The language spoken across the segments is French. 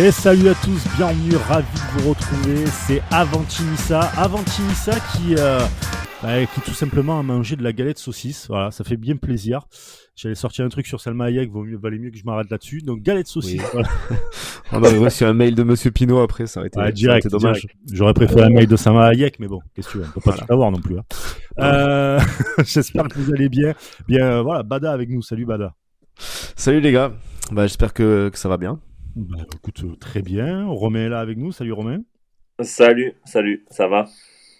Et salut à tous, bienvenue, ravi de vous retrouver. C'est Avantinissa, Avantinissa qui, euh, bah, qui tout simplement a mangé de la galette saucisse. Voilà, ça fait bien plaisir. J'allais sortir un truc sur Salma Hayek, vaut mieux, valait mieux que je m'arrête là-dessus. Donc galette saucisse. Oui. Voilà. On aurait reçu un mail de Monsieur Pinot après, ça aurait été, Ouais, ça direct, aurait été dommage. J'aurais préféré un mail de Salma Hayek, mais bon, qu'est-ce que tu veux, on peut pas Voilà. tout avoir non plus. hein. Euh, J'espère que vous allez bien. Bien, euh, voilà, Bada avec nous. Salut Bada. Salut les gars, bah, j'espère que, que ça va bien. Bah, écoute, euh, très bien. Romain est là avec nous. Salut Romain. Salut, salut, ça va?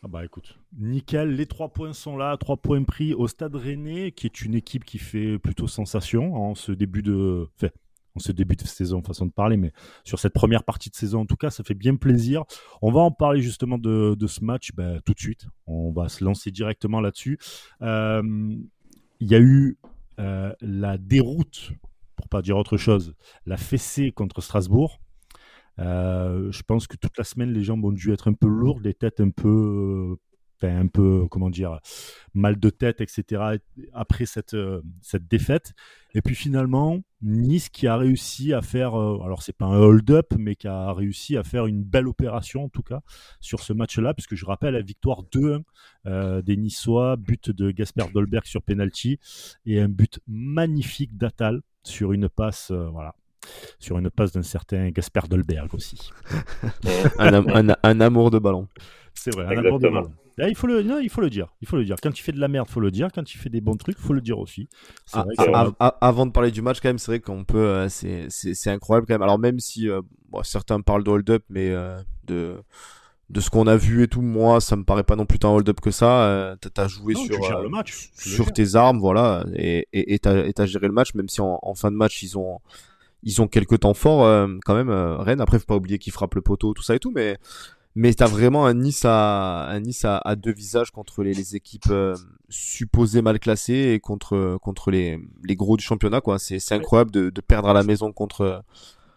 Ah bah écoute, nickel, les trois points sont là, trois points pris au Stade Rennais, qui est une équipe qui fait plutôt sensation en ce début de, enfin, en ce début de saison, façon de parler, mais sur cette première partie de saison en tout cas, ça fait bien plaisir. On va en parler justement de, de ce match bah, tout de suite. On va se lancer directement là-dessus. Euh, Il y a eu euh, la déroute, pour pas dire autre chose, la fessée contre Strasbourg. Euh, je pense que toute la semaine, les jambes ont dû être un peu lourdes, les têtes un peu, un peu, comment dire, mal de tête, etc. Après cette euh, cette défaite. Et puis finalement, Nice qui a réussi à faire, euh, alors c'est pas un hold-up, mais qui a réussi à faire une belle opération en tout cas sur ce match-là, puisque je rappelle la victoire 2-1 euh, des Niçois, but de Gasper Dolberg sur penalty et un but magnifique d'Atal sur une passe, euh, voilà, sur une passe d'un certain Gasper Dolberg aussi. Un, am- un- un amour de ballon. C'est vrai, un apport de ballon. Ah, il faut le, non, il faut le dire, il faut le dire. Quand tu fais de la merde, faut le dire. Quand tu fais des bons trucs, faut le dire aussi. Ah, vrai ah, que- avant de parler du match, quand même, c'est vrai qu'on peut, euh, c'est, incroyable quand même. Alors même si euh, bon, certains parlent de hold-up, mais euh, de de ce qu'on a vu et tout, moi, ça me paraît pas non plus tant hold-up que ça. Euh, t'as, joué Non, sur euh, le match. sur tes armes, voilà, et t'as, et géré le match, même si en, en fin de match ils ont ils ont quelques temps forts euh, quand même. euh, Rennes, après faut pas oublier qu'ils frappent le poteau, tout ça et tout, mais mais t'as vraiment un Nice à un Nice à, à deux visages contre les, les équipes euh, supposées mal classées et contre contre les les gros du championnat quoi. C'est c'est incroyable de, de perdre à la maison contre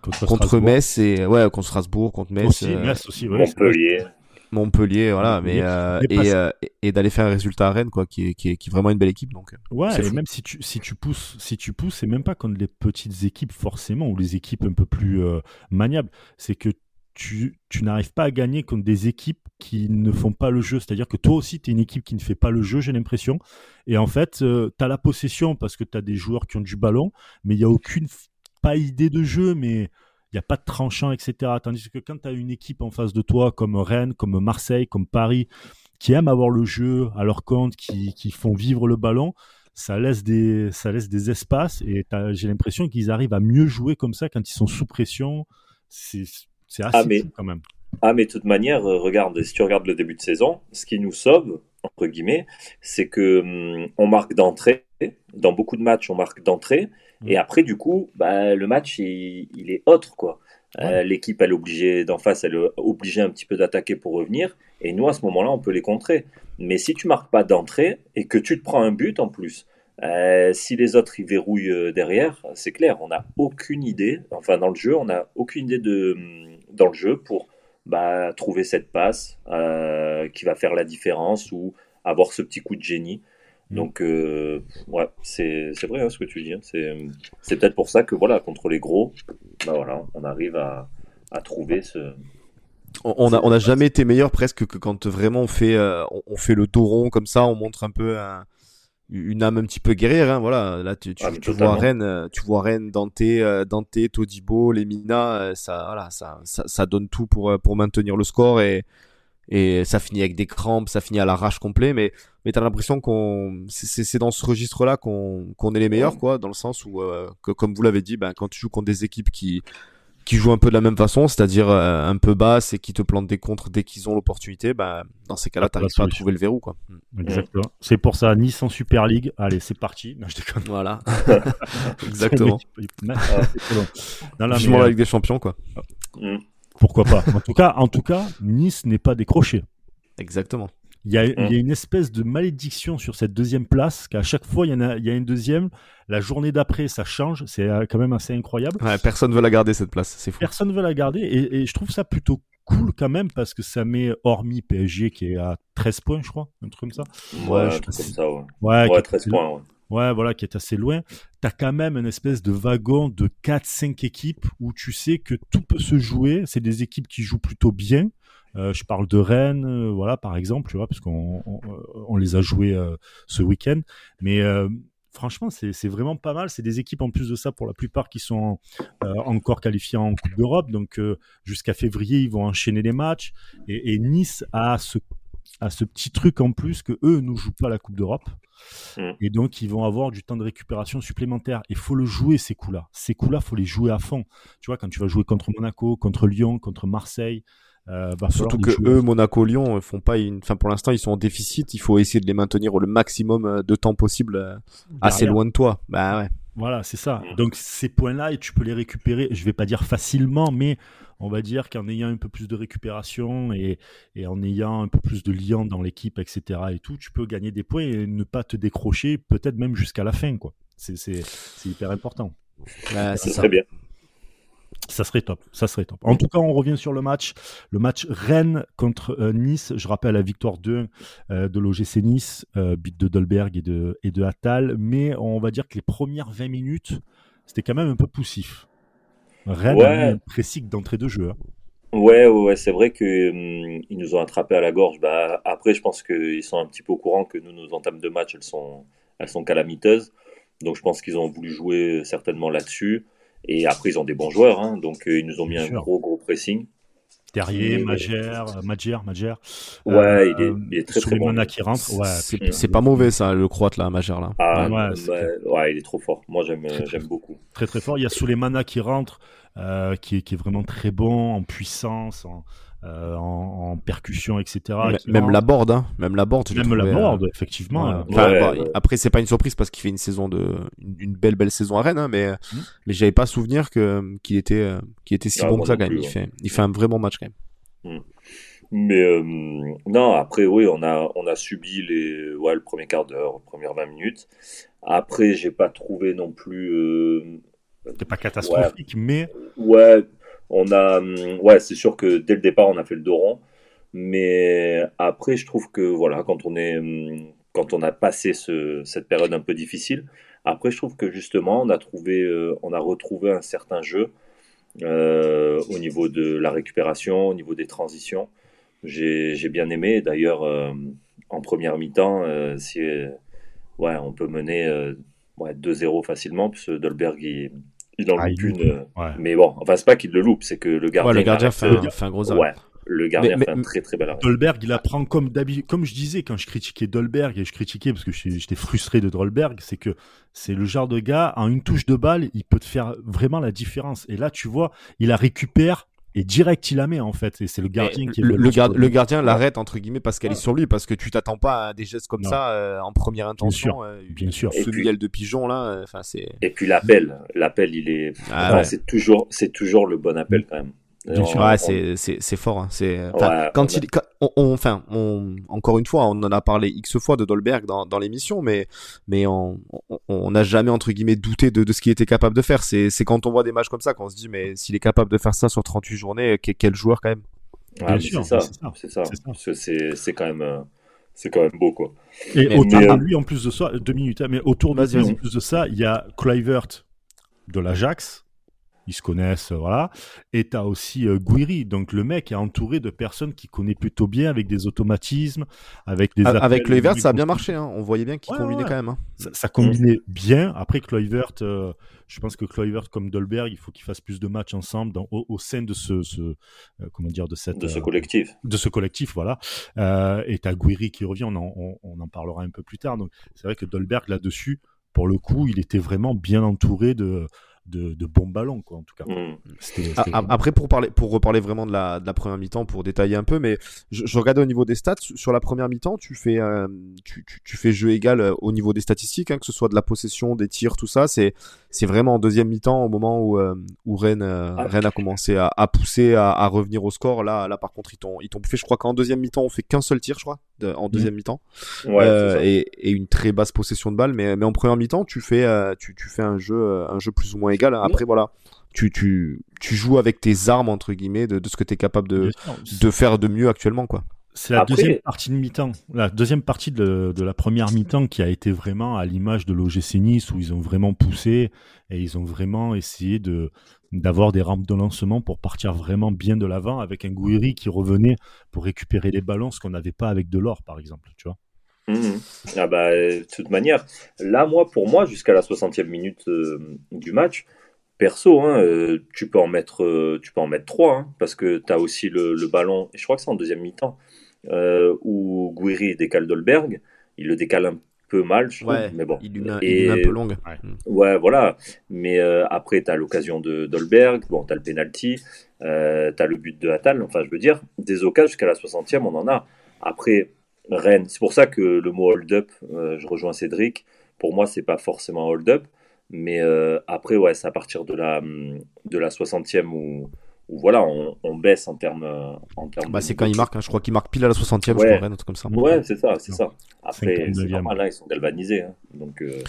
contre. Metz et ouais contre Strasbourg, contre Metz, Aussi, euh, Metz aussi, ouais, c'est vrai. Montpellier. Montpellier, voilà, mais euh, et, euh, et- d'aller faire un résultat à Rennes quoi, qui est qui est, qui est vraiment une belle équipe donc. Ouais, C'est et fou. même si tu, si tu pousses, si tu pousses, c'est même pas contre les petites équipes forcément, ou les équipes un peu plus euh, maniables. C'est que tu, tu n'arrives pas à gagner contre des équipes qui ne font pas le jeu. C'est-à-dire que toi aussi, tu es une équipe qui ne fait pas le jeu, j'ai l'impression. Et en fait, tu as la possession parce que tu as des joueurs qui ont du ballon, mais il n'y a aucune, f- pas idée de jeu, mais il n'y a pas de tranchant, etc. Tandis que quand tu as une équipe en face de toi, comme Rennes, comme Marseille, comme Paris, qui aiment avoir le jeu à leur compte, qui, qui font vivre le ballon, ça laisse des, ça laisse des espaces et j'ai l'impression qu'ils arrivent à mieux jouer comme ça quand ils sont sous pression. C'est assez Ah, mais- quand même. Ah, mais de toute manière, euh, regarde, si tu regardes le début de saison, ce qui nous sauve, entre guillemets, c'est que hum, on marque d'entrée. Dans beaucoup de matchs, on marque d'entrée. Et après, du coup, bah, le match, il, il est autre, quoi. Euh, L'équipe, elle est obligée d'en face, elle est obligée un petit peu d'attaquer pour revenir. Et nous, à ce moment-là, on peut les contrer. Mais si tu marques pas d'entrée et que tu te prends un but en plus, euh, si les autres ils verrouillent euh, derrière, c'est clair, on n'a aucune idée. Enfin, dans le jeu, on n'a aucune idée de hum, dans le jeu pour bah, trouver cette passe euh, qui va faire la différence ou avoir ce petit coup de génie. Mm. Donc, euh, ouais, c'est vrai hein, ce que tu dis. hein. C'est peut-être pour ça que voilà, contre les gros, bah voilà, on arrive à, à trouver ce. On on a, on a jamais été meilleur presque que quand vraiment on fait, euh, on, fait le dos rond comme ça, on montre un peu un- une âme un petit peu guerrière. Hein, voilà, là tu, tu, Ah, tu vois. Rennes, euh, tu vois Rennes, Dante, Dante, Todibo, Lemina, ça, voilà, ça, ça, ça donne tout pour pour maintenir le score et et ça finit avec des crampes, ça finit à l'arrache complet. Mais mais t'as l'impression qu'on, c'est- dans ce registre-là qu'on qu'on est les meilleurs quoi, dans le sens où euh, que comme vous l'avez dit, ben quand tu joues contre des équipes qui qui jouent un peu de la même façon, c'est-à-dire euh, un peu basse et qui te plantent des contres dès qu'ils ont l'opportunité, bah, dans ces cas-là, la t'arrives pas à trouver le verrou, quoi. Exactement. C'est pour ça, Nice en Super League. Allez, c'est parti. Non, je déconne. Voilà. Exactement. Non, mais, la euh, Ligue des Champions, quoi. Hmm. pourquoi pas. En tout cas, en tout cas, Nice n'est pas décroché. Exactement. Il y, a, Mm. il y a une espèce de malédiction sur cette deuxième place, qu'à chaque fois, il y, en a, il y a une deuxième. La journée d'après, ça change. C'est euh, quand même assez incroyable. Ouais, personne veut la garder, cette place. C'est fou. Personne ne veut la garder. Et, et je trouve ça plutôt cool quand même, parce que ça met, hormis PSG qui est à 13 points, je crois, un truc comme ça. Ouais, Ouais, un je comme ça, ouais. Ouais, Ouais, qui- 13 points, ouais. Ouais, voilà, qui est assez loin. T'as quand même une espèce de wagon de 4-5 équipes où tu sais que tout peut se jouer. C'est des équipes qui jouent plutôt bien. Euh, je parle de Rennes, euh, voilà, par exemple, tu vois, parce qu'on on, on les a joués euh, ce week-end. Mais franchement, c'est vraiment pas mal. C'est des équipes en plus de ça, pour la plupart, qui sont encore qualifiées en Coupe d'Europe. Donc jusqu'à février, ils vont enchaîner les matchs. Et, et Nice a ce, petit truc en plus que eux ne jouent pas la Coupe d'Europe. Mm. Et donc, ils vont avoir du temps de récupération supplémentaire. Il faut le jouer, ces coups-là. Ces coups-là, faut les jouer à fond. Tu vois, quand tu vas jouer contre Monaco, contre Lyon, contre Marseille, euh, Surtout que jouer. eux, Monaco, Lyon, font pas une. Enfin, pour l'instant, ils sont en déficit. Il faut essayer de les maintenir le maximum euh, de temps possible euh, assez loin de toi. Bah ouais. Voilà, c'est ça. Mm. Donc ces points-là, et tu peux les récupérer, je vais pas dire facilement, mais on va dire qu'en ayant un peu plus de récupération et, et en ayant un peu plus de liant dans l'équipe, etc. et tout, tu peux gagner des points et ne pas te décrocher, peut-être même jusqu'à la fin, quoi. C'est, hyper important. Ouais, Ce c'est serait bien. Ça serait top, ça serait top. En tout cas, on revient sur le match. Le match Rennes contre euh, Nice. Je rappelle la victoire 2 euh, de l'OGC Nice, euh, but de Dolberg et de, et de Attal. Mais on va dire que les premières 20 minutes, c'était quand même un peu poussif. Rennes Ouais. a mis un pressing d'entrée de jeu. hein. Ouais, ouais, c'est vrai que hum, ils nous ont attrapés à la gorge. Bah, après, je pense qu'ils sont un petit peu au courant que nous, nos entames de match, elles sont, elles sont calamiteuses. Donc, je pense qu'ils ont voulu jouer certainement là-dessus. Et après, ils ont des bons joueurs, hein, donc euh, ils nous ont mis Bien un sûr. gros, gros pressing. Terrier, Magère, euh, Magère, Magère. Ouais, Euh, il est, il est très, très bon. Qui rentre. Ouais, C'est pas mauvais ça, le croate là, Majeur là. Ah, Ouais, ouais, c'est ouais, il est trop fort. Moi, j'aime, j'aime beaucoup. très très fort. Il y a Souleymana qui rentre, euh, qui, est, qui est vraiment très bon en puissance, en, euh, en, en percussion, etc. Qui même la board, hein. Même la board, Même la euh, board, effectivement. euh, Enfin, Ouais, ouais. Après, c'est pas une surprise parce qu'il fait une saison de, une, belle belle saison à Rennes, hein, mais Mhm. mais j'avais pas souvenir que qu'il était euh, qu'il était si Ah, bon que ça quand même. Il ouais. fait il fait un vrai bon match quand même. Mais euh, non, après, oui, on a, on a subi les, ouais, le premier quart d'heure, premières 20 minutes. Après, j'ai pas trouvé non plus. euh, C'était pas catastrophique, mais Ouais, on a, hum, ouais, c'est sûr que dès le départ, on a fait le dos rond. Mais après, je trouve que voilà, quand on est, hum, quand on a passé ce, cette période un peu difficile, après, je trouve que justement, on a trouvé, euh, on a retrouvé un certain jeu euh, au niveau de la récupération, au niveau des transitions. J'ai, bien aimé. D'ailleurs, euh, en première mi-temps, si, ouais, on peut mener euh, ouais, 2-0 facilement, puisque Dolberg, il, il en Ah, loupe il une. euh, ouais. mais bon, enfin, c'est pas qu'il le loupe, c'est que le gardien. Ouais, le gardien fait un, fait un gros arrêt. Ouais, le gardien Mais- fait un très très bel arrêt. Dolberg, il apprend comme d'habitude. Comme je disais quand je critiquais Dolberg, et je critiquais parce que j'étais j'étais frustré de Dolberg, c'est que c'est le genre de gars, en une touche de balle, il peut te faire vraiment la différence. Et là, tu vois, il la récupère et direct il la met en fait. Et c'est le gardien qui est Le, le, gar- le gardien l'arrête entre guillemets parce qu'elle est sur lui parce que tu t'attends pas à des gestes comme Non. ça euh, en première intention. sûr, euh, bien sûr. Ce puis- de pigeons là, euh, enfin c'est. Et puis l'appel, l'appel, il est, Ah enfin, ouais. c'est toujours, c'est toujours le bon appel quand même. Bien On- sûr. Ouais, on- c'est c'est c'est fort. Hein. C'est Ouais, quand il quand- on, on- enfin on encore une fois on en a parlé x fois de Dolberg dans dans l'émission, mais mais on n'a jamais entre guillemets douté de de ce qu'il était capable de faire. C'est c'est quand on voit des matchs comme ça qu'on se dit mais s'il est capable de faire ça sur 38 journées, que- quel joueur quand même. Ah, sûr, c'est ça, c'est ça, c'est ça. c'est ça. Parce que c'est, c'est quand même, euh, c'est quand même beau quoi. Et Mais- autour mais, de euh, lui, en plus de ça, deux minutes, hein, mais autour de lui, en plus de ça, il y a Kluivert de l'Ajax. Ils se connaissent, voilà. Et t'as aussi euh, Guiri. Donc le mec est entouré de personnes qu'il connaît plutôt bien, avec des automatismes, avec des Avec des ça a bien marché. Hein. On voyait bien qu'il Ouais, combinait ouais. quand même. Hein. Ça, ça combinait bien. Après, Kluivert, euh, je pense que Kluivert comme Dolberg, il faut qu'ils fassent plus de matchs ensemble dans, au, au sein de ce, ce euh, comment dire, de cette, De ce euh, collectif. de ce collectif, voilà. Euh, et t'as Guiri qui revient, on en, on, on en parlera un peu plus tard. Donc c'est vrai que Dolberg là-dessus, pour le coup, il était vraiment bien entouré de, de, de bons ballons, quoi, en tout cas. Mm. C'était, Ah, c'était Après, pour parler, pour reparler vraiment de la, de la première mi-temps, pour détailler un peu, mais je, je regardais au niveau des stats. Sur la première mi-temps, tu fais, euh, tu, tu, tu fais jeu égal euh, au niveau des statistiques, hein, que ce soit de la possession, des tirs, tout ça. C'est, c'est vraiment en deuxième mi-temps, au moment où, euh, où Rennes, euh, Ah. Rennes a commencé à, à pousser, à, à revenir au score. Là, là, par contre, ils t'ont, ils t'ont fait, je crois qu'en deuxième mi-temps, on fait qu'un seul tir, je crois, de- en deuxième mi-temps. Ouais, Euh, et, et une très basse possession de balle, mais, mais en première mi-temps, tu fais, euh, tu, tu fais un jeu, un jeu plus ou moins égal. Après, voilà, tu, tu, tu joues avec tes armes entre guillemets de, de ce que tu es capable de, de faire de mieux actuellement, quoi. C'est la deuxième partie de mi-temps, la deuxième partie de, de la première mi-temps qui a été vraiment à l'image de l'OGC Nice où ils ont vraiment poussé et ils ont vraiment essayé de d'avoir des rampes de lancement pour partir vraiment bien de l'avant avec un Gouiri qui revenait pour récupérer les ballons, ce qu'on n'avait pas avec Delors par exemple, tu vois. Mmh. Ah bah, de toute manière, là, moi, pour moi, jusqu'à la 60e minute euh, du match, perso, hein, euh, tu peux en mettre, euh, tu peux en mettre trois, hein, parce que tu as aussi le, ballon, et je crois que c'est en deuxième mi-temps, euh, où Guiri décale Dolberg, il le décale un peu mal, je trouve, mais bon. Il est un peu longue. Ouais, voilà. Mais après, tu as l'occasion de Dolberg, bon, tu as le penalty, tu as le but de Attal, enfin, je veux dire, des occasions jusqu'à la 60e, on en a. Après, Rennes, c'est pour ça que le mot hold-up, je rejoins Cédric, pour moi, c'est pas forcément hold-up. Mais euh, après, ouais, c'est à partir de la, de la 60e où, où voilà, on, on, baisse en termes. En termes bah, c'est quand il marque, hein. je crois qu'il marque pile à la 60e, ouais. je crois, un truc comme ça. Ouais, c'est ça, c'est ça. Après, c'est normal, là, ils sont galvanisés. Hein. Donc, euh,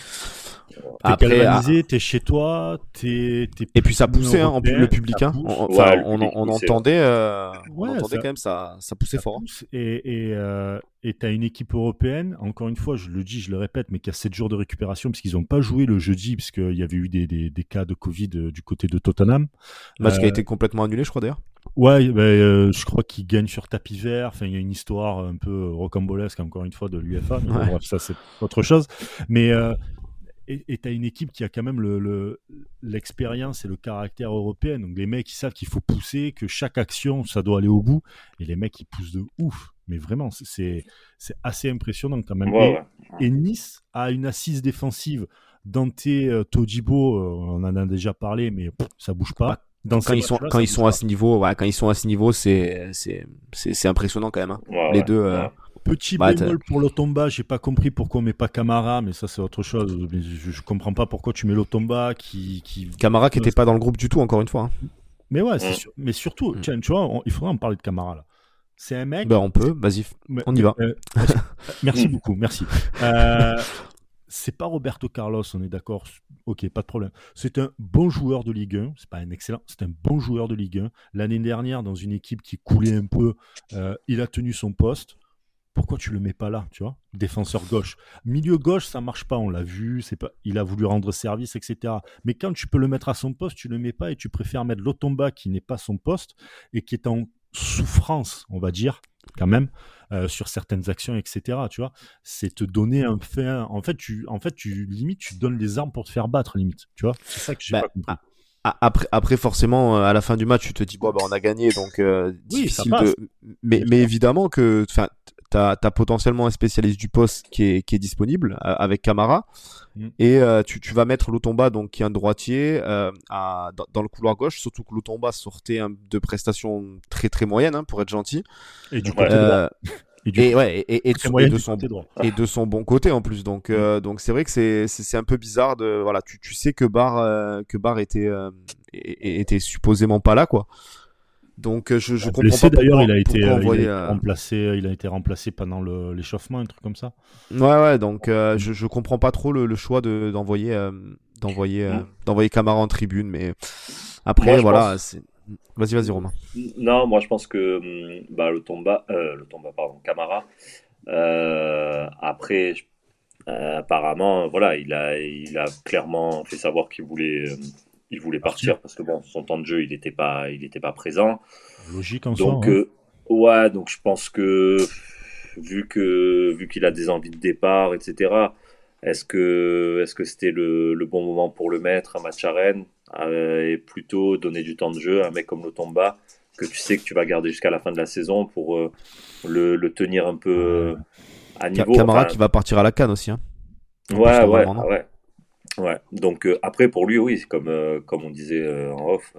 T'es galvanisé, ah. t'es chez toi, t'es. Et puis ça poussait, hein, le public. Hein. Enfin, on, on, entendait, euh, on entendait quand même ça, ça poussait fort. Pousse et et euh, t'as une équipe européenne, encore une fois, je le dis, je le répète, mais qui a 7 jours de récupération, puisqu'ils n'ont pas joué le jeudi, puisqu'il y avait eu des, des, des, cas de Covid euh, du côté de Tottenham. Match qui a été complètement annulé, je crois d'ailleurs. Ouais, ben, je crois qu'ils gagnent sur tapis vert. Enfin, il y a une histoire un peu rocambolesque, encore une fois, de l'UFA. Bref, ça, c'est autre chose. Mais et tu as une équipe qui a quand même l'expérience le, et le caractère européen. Donc les mecs, ils savent qu'il faut pousser, que chaque action, ça doit aller au bout. Et les mecs, ils poussent de ouf. Mais vraiment, c'est assez impressionnant quand même. et, Nice a une assise défensive. Dante, euh, Todibo, euh, on en a déjà parlé, mais ça bouge pas. Dans quand ils sont quand ils sont à ce niveau, ouais, quand ils sont à ce niveau, c'est c'est impressionnant quand même. Hein. les deux. Euh, Petit bah, bémol pour l'Otomba, j'ai pas compris pourquoi on met pas Camara, mais ça c'est autre chose. Je, je, comprends pas pourquoi tu mets l'Otomba qui, qui. Camara qui était pas dans le groupe du tout, encore une fois. Hein. Mais ouais, mais surtout, mm. tiens, tu vois, il faudrait en parler de Camara là. C'est un mec. Bah on peut, vas-y, on y va. Euh, merci beaucoup, merci. Euh, c'est pas Roberto Carlos, on est d'accord. Ok, pas de problème. C'est un bon joueur de Ligue 1. C'est pas un excellent, c'est un bon joueur de Ligue 1. L'année dernière, dans une équipe qui coulait un peu, euh, il a tenu son poste pourquoi tu le mets pas là, tu vois Défenseur gauche. Milieu gauche, ça marche pas, on l'a vu, c'est pas, il a voulu rendre service, etc. Mais quand tu peux le mettre à son poste, tu le mets pas et tu préfères mettre l'Otomba qui n'est pas son poste et qui est en souffrance, on va dire, quand même, euh, sur certaines actions, etc. Tu vois C'est te donner un fait. En fait, tu, en fait, tu limite, tu donnes les armes pour te faire battre, limite. Tu vois C'est ça que j'ai bah, pas compris. Après, après forcément, euh, à la fin du match, tu te dis bon, bah, on a gagné, donc euh, difficile de. Mais, mais évidemment que, enfin, t'as as potentiellement un spécialiste du poste qui est, qui est disponible euh, avec Camara. Mm. et euh, tu, tu vas mettre Lotomba donc qui est un droitier euh, à, dans, le couloir gauche. Surtout que Lotomba sortait de prestations très très moyennes hein, pour être gentil. Et du côté droit. Et, et, ouais, et, et, de, son, et de son bon côté en plus. Donc mm. donc c'est vrai que c'est c'est un peu bizarre de voilà tu, tu sais que Bar que Bar était était supposément pas là quoi donc euh, je, je comprends pas. D'ailleurs, il a été euh, remplacé. Il a été remplacé pendant l'échauffement, un truc comme ça. Ouais, ouais. Donc euh, je, je comprends pas trop le, choix de d'envoyer d'envoyer d'envoyer Camara en tribune, mais après voilà. Vas-y, vas-y, Romain. Non, moi je pense que hum, bah, le Tomba, le Tomba, pardon, Camara. après, apparemment, voilà, il a, il a clairement fait savoir qu'il voulait il voulait partir parce que bon, son temps de jeu, il n'était pas, il était pas présent. Logique en donc, soi. Euh, ouais, donc je pense que vu que vu qu'il a des envies de départ, etc. Est-ce que est-ce que c'était le, le, bon moment pour le mettre un match à Rennes euh, et plutôt donner du temps de jeu à un mec comme Lotomba que tu sais que tu vas garder jusqu'à la fin de la saison pour euh, le, le, tenir un peu à niveau. Camara qui va partir à la canne aussi. Hein. Ouais, ouais, ouais. Ouais, donc euh, après pour lui, oui, comme, euh, comme on disait euh, en off,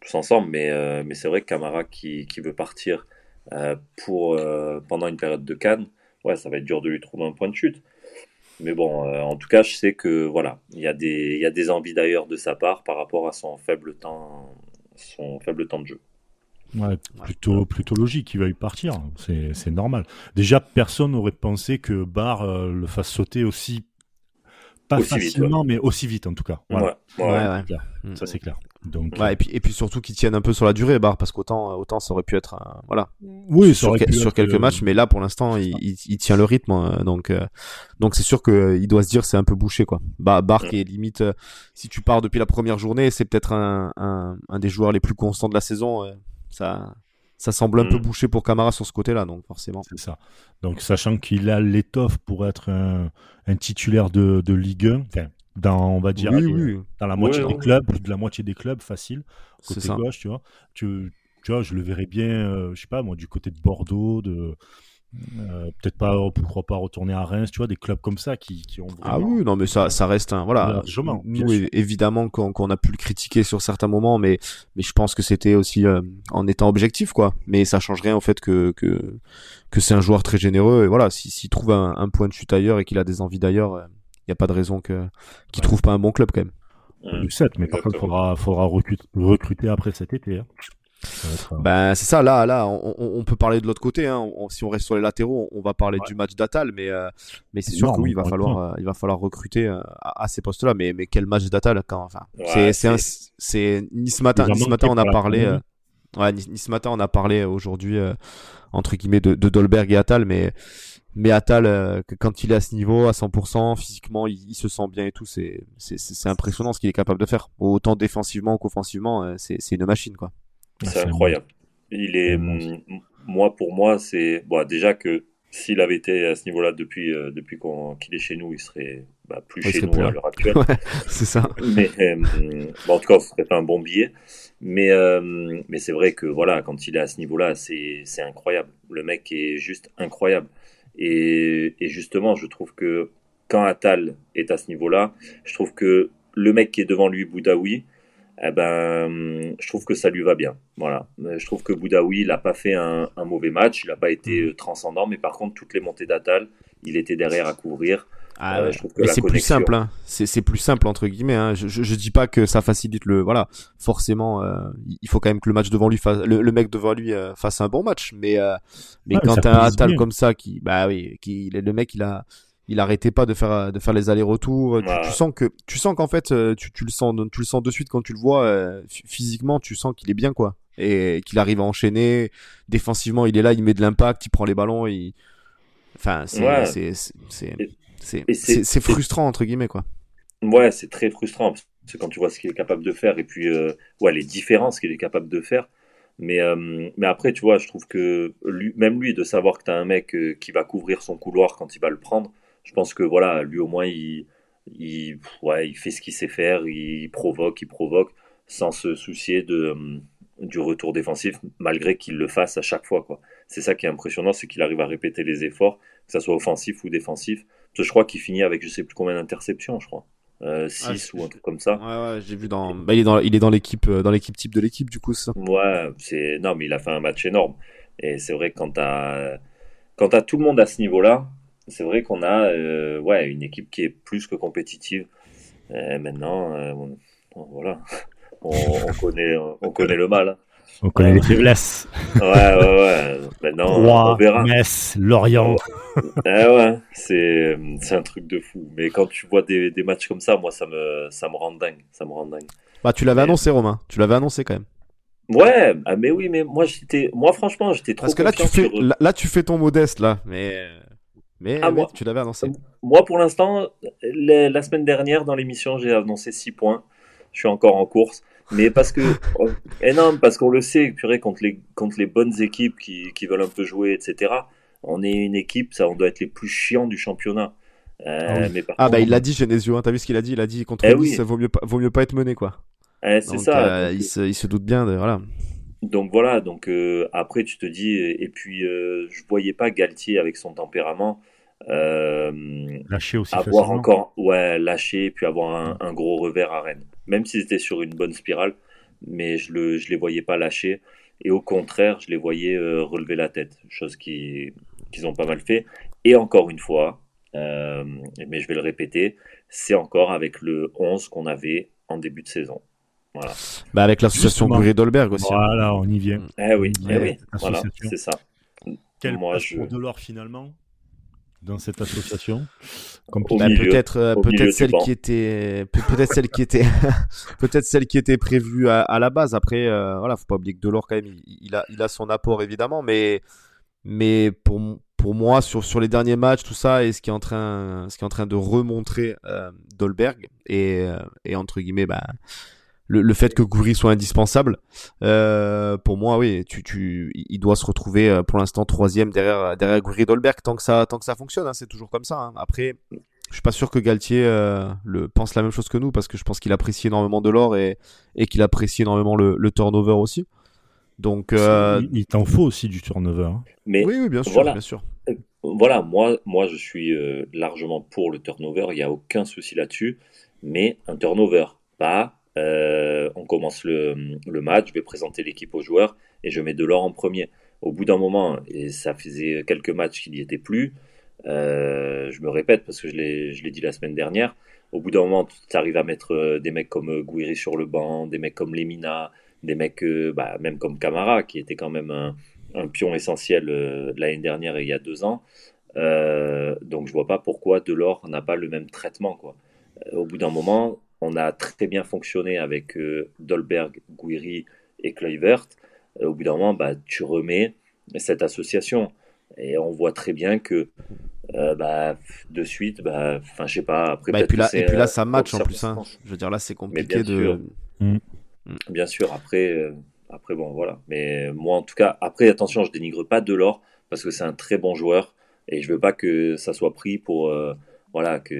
tous ensemble, mais, mais c'est vrai que Camara qui, qui veut partir pour, pendant une période de Cannes, ouais, ça va être dur de lui trouver un point de chute. Mais bon, en tout cas, je sais que voilà, il y, a des, y a des envies d'ailleurs de sa part par rapport à son faible temps, son faible temps de jeu. Ouais, plutôt, plutôt logique, il va y partir, c'est normal. Déjà, personne n'aurait pensé que Barr le fasse sauter aussi pas facilement, mais aussi vite en tout cas. Ouais, ouais, mm. Ça c'est clair. Donc, et puis et puis surtout qu'ils tiennent un peu sur la durée, Bar, parce qu'autant autant ça aurait pu être voilà. Oui, sur, sur quelques matchs, mais là pour l'instant il, il, tient le rythme, hein, donc donc c'est sûr que il doit se dire c'est un peu bouché quoi. Bah Bar qui est limite si tu pars depuis la première journée, c'est peut-être un, un, un des joueurs les plus constants de la saison. ça ça semble un peu mm. bouché pour Camara sur ce côté-là, donc forcément. C'est ça. Donc sachant qu'il a l'étoffe pour être un, un titulaire de, de, Ligue 1, enfin, dans, on va dire, dans la moitié des clubs, plus de la moitié des clubs, facile, côté gauche, tu vois. Tu, tu vois, je le verrais bien, euh, je sais pas, moi, du côté de Bordeaux, de euh, peut-être pas, pourquoi pas retourner à Reims, tu vois, des clubs comme ça qui, qui ont Ah oui, non, mais ça, ça reste un, voilà. Nous, évidemment qu'on a pu le critiquer sur certains moments, mais, mais je pense que c'était aussi euh, en étant objectif, quoi. Mais ça change rien au fait que, que, que c'est un joueur très généreux, et voilà, s'il trouve un, point de chute ailleurs et qu'il a des envies d'ailleurs, il euh, n'y a pas de raison que, qu'il trouve pas un bon club, quand même. Du 7, mais par contre, faudra, faudra recruter, après cet été. Hein. Ben c'est ça. Là, là, on, on, peut parler de l'autre côté. Hein. si on reste sur les latéraux, on, va parler du match d'Atal, mais euh, mais c'est sûr que oui, il va falloir euh, il va falloir recruter euh, à, ces postes-là. Mais mais quel match d'Atal quand Enfin, c'est c'est c'est Nice matin. Nice matin, on a parlé. ouais, nice, matin, on a parlé aujourd'hui entre guillemets de, de Dolberg et Atal, mais mais Atal, quand il est à ce niveau, à 100%, physiquement, il, il se sent bien et tout, c'est c'est impressionnant ce qu'il est capable de faire. Autant défensivement qu'offensivement, c'est une machine, quoi. C'est incroyable. Il est, moi pour moi, c'est bon, déjà que s'il avait été à ce niveau-là depuis euh, depuis qu'il est chez nous, il serait bah, plus chez nous à l'heure actuelle. c'est ça. Mais euh, bon, en tout cas, ce serait pas un bon billet. Mais euh, mais c'est vrai que voilà, quand il est à ce niveau-là, c'est c'est incroyable. Le mec est juste incroyable. Et, et justement, je trouve que quand Atal est à ce niveau-là, je trouve que le mec qui est devant lui, Boudaoui, eh ben, je trouve que ça lui va bien. Voilà. Je trouve que Boudaoui, il n'a pas fait un, mauvais match, il n'a pas été mm. euh, transcendant, mais par contre, toutes les montées d'Atal, il était derrière à couvrir. Ah, euh, c'est plus simple, hein. c'est plus simple entre guillemets. Hein. Je, je, dis pas que ça facilite le, voilà, forcément, euh, il faut quand même que le match devant lui fasse, le, mec devant lui fasse un bon match. Mais mais quand t'as un Atal comme ça qui, bah oui, qui, le mec il a, il arrêtait pas de faire de faire les allers-retours. Tu, sens que tu sens qu'en fait euh, tu, tu, le sens tu le sens de suite quand tu le vois euh, physiquement, tu sens qu'il est bien quoi et qu'il arrive à enchaîner défensivement, il est là, il met de l'impact, il prend les ballons, il enfin c'est c'est c'est frustrant entre guillemets quoi. Ouais, c'est très frustrant parce que quand tu vois ce qu'il est capable de faire et puis euh, ouais les différences qu'il est capable de faire. Mais, mais après, tu vois, je trouve que lui, même lui, de savoir que tu as un mec qui va couvrir son couloir quand il va le prendre, je pense que voilà, lui au moins il, il, ouais, il fait ce qu'il sait faire, il provoque, il provoque, sans se soucier de, hum, du retour défensif, malgré qu'il le fasse à chaque fois. Quoi. C'est ça qui est impressionnant, c'est qu'il arrive à répéter les efforts, que ce soit offensif ou défensif. je crois qu'il finit avec je sais plus combien d'interceptions, je crois. 6 euh, ou un truc comme ça. Ouais, ouais, j'ai vu dans. Bah, il est dans, il est dans l'équipe, euh, dans l'équipe type de l'équipe, du coup, ça. Ouais, c'est. Non, mais il a fait un match énorme. Et c'est vrai que quand t'as, quand t'as tout le monde à ce niveau-là, c'est vrai qu'on a euh, ouais, une équipe qui est plus que compétitive. Euh, maintenant, euh, voilà, on, connaît, on connaît le mal. On connaît les faiblesses. Ouais, ouais, ouais. Maintenant, on verra. Metz, Lorient. eh ouais, c'est, c'est un truc de fou. Mais quand tu vois des, des, matchs comme ça, moi, ça me, ça me rend dingue. Ça me rend dingue. Bah, tu l'avais annoncé, Romain. Tu l'avais annoncé quand même. Ouais, ah, mais oui, mais moi, j'étais, moi, franchement, j'étais trop. Parce que là, tu fais, là, tu fais ton modeste, là. Mais. Mais, ah, moi, tu l'avais annoncé. Moi, pour l'instant, la semaine dernière, dans l'émission, j'ai annoncé 6 points. Je suis encore en course. Mais parce que. énorme, parce qu'on le sait, purée, contre les, contre les bonnes équipes qui, qui veulent un peu jouer, etc. On est une équipe, ça, on doit être les plus chiants du championnat. Euh, ah, ah bah il l'a dit Genesio, hein, t'as vu ce qu'il a dit? Il a dit contre eh Nice, vaut mieux pas, vaut mieux pas être mené quoi. Eh, c'est ça. Euh, il, se, il, se, doute bien de voilà. Donc voilà, donc euh, après tu te dis et puis je voyais pas Galtier avec son tempérament euh, lâcher aussi avoir encore ouais lâcher puis avoir un, gros revers à Rennes. Même s'ils étaient sur une bonne spirale mais je le je les voyais pas lâcher. Et au contraire je les voyais euh, relever la tête chose qui qu'ils ont pas mal fait. Et encore une fois euh, mais je vais le répéter c'est encore avec le 11 qu'on avait en début de saison voilà. Bah avec l'association Bourré-Dolberg aussi. Hein. Voilà, on y vient. Eh oui, eh oui. voilà, c'est ça. Quel Moi, je... de l'or finalement dans cette association? Bah, peut-être euh, peut-être celle qui était peut-être celle qui était peut-être celle qui était prévue à, la base après euh, voilà faut pas oublier que Delors quand même il, a il a son apport évidemment mais mais pour pour moi sur sur les derniers matchs tout ça et ce qui est en train ce qui est en train de remontrer euh, Dolberg et et entre guillemets bah le, le, fait que Goury soit indispensable, euh, pour moi, oui, tu, tu, il doit se retrouver euh, pour l'instant troisième derrière derrière Goury Dolberg tant que ça tant que ça fonctionne. Hein, c'est toujours comme ça. Hein. Après, je suis pas sûr que Galtier euh, le pense la même chose que nous parce que je pense qu'il apprécie énormément de l'or et et qu'il apprécie énormément le, le turnover aussi. Donc, euh... il, t'en faut aussi du turnover. Hein. Mais oui, oui, bien sûr, bien sûr. Euh, voilà, moi, moi, je suis largement pour le turnover. Il n'y a aucun souci là-dessus. Mais un turnover, pas euh, on commence le, match, je vais présenter l'équipe aux joueurs et je mets Delors en premier. Au bout d'un moment, et ça faisait quelques matchs qu'il n'y était plus, euh, je me répète parce que je l'ai dit la semaine dernière, au bout d'un moment, tu arrives à mettre euh, des mecs comme Gouiri sur le banc, des mecs comme Lemina, des mecs bah, même comme Camara, qui était quand même un, pion essentiel l'année dernière et il y a deux ans. donc je vois pas pourquoi Delors n'a pas le même traitement. Au bout d'un moment, on a très bien fonctionné avec euh, Dolberg, Guiri et Kluivert. Euh, au bout d'un moment, bah, tu remets cette association. Et on voit très bien que euh, bah, de suite, bah, enfin, je sais pas. Après, bah, et, puis là, et puis là, ça match en plus. Hein. Je veux dire, là, c'est compliqué bien de. Sûr, mm. Bien sûr, après, après, bon, voilà. Mais moi, en tout cas, après, attention, je dénigre pas Delors parce que c'est un très bon joueur et je veux pas que ça soit pris pour voilà, que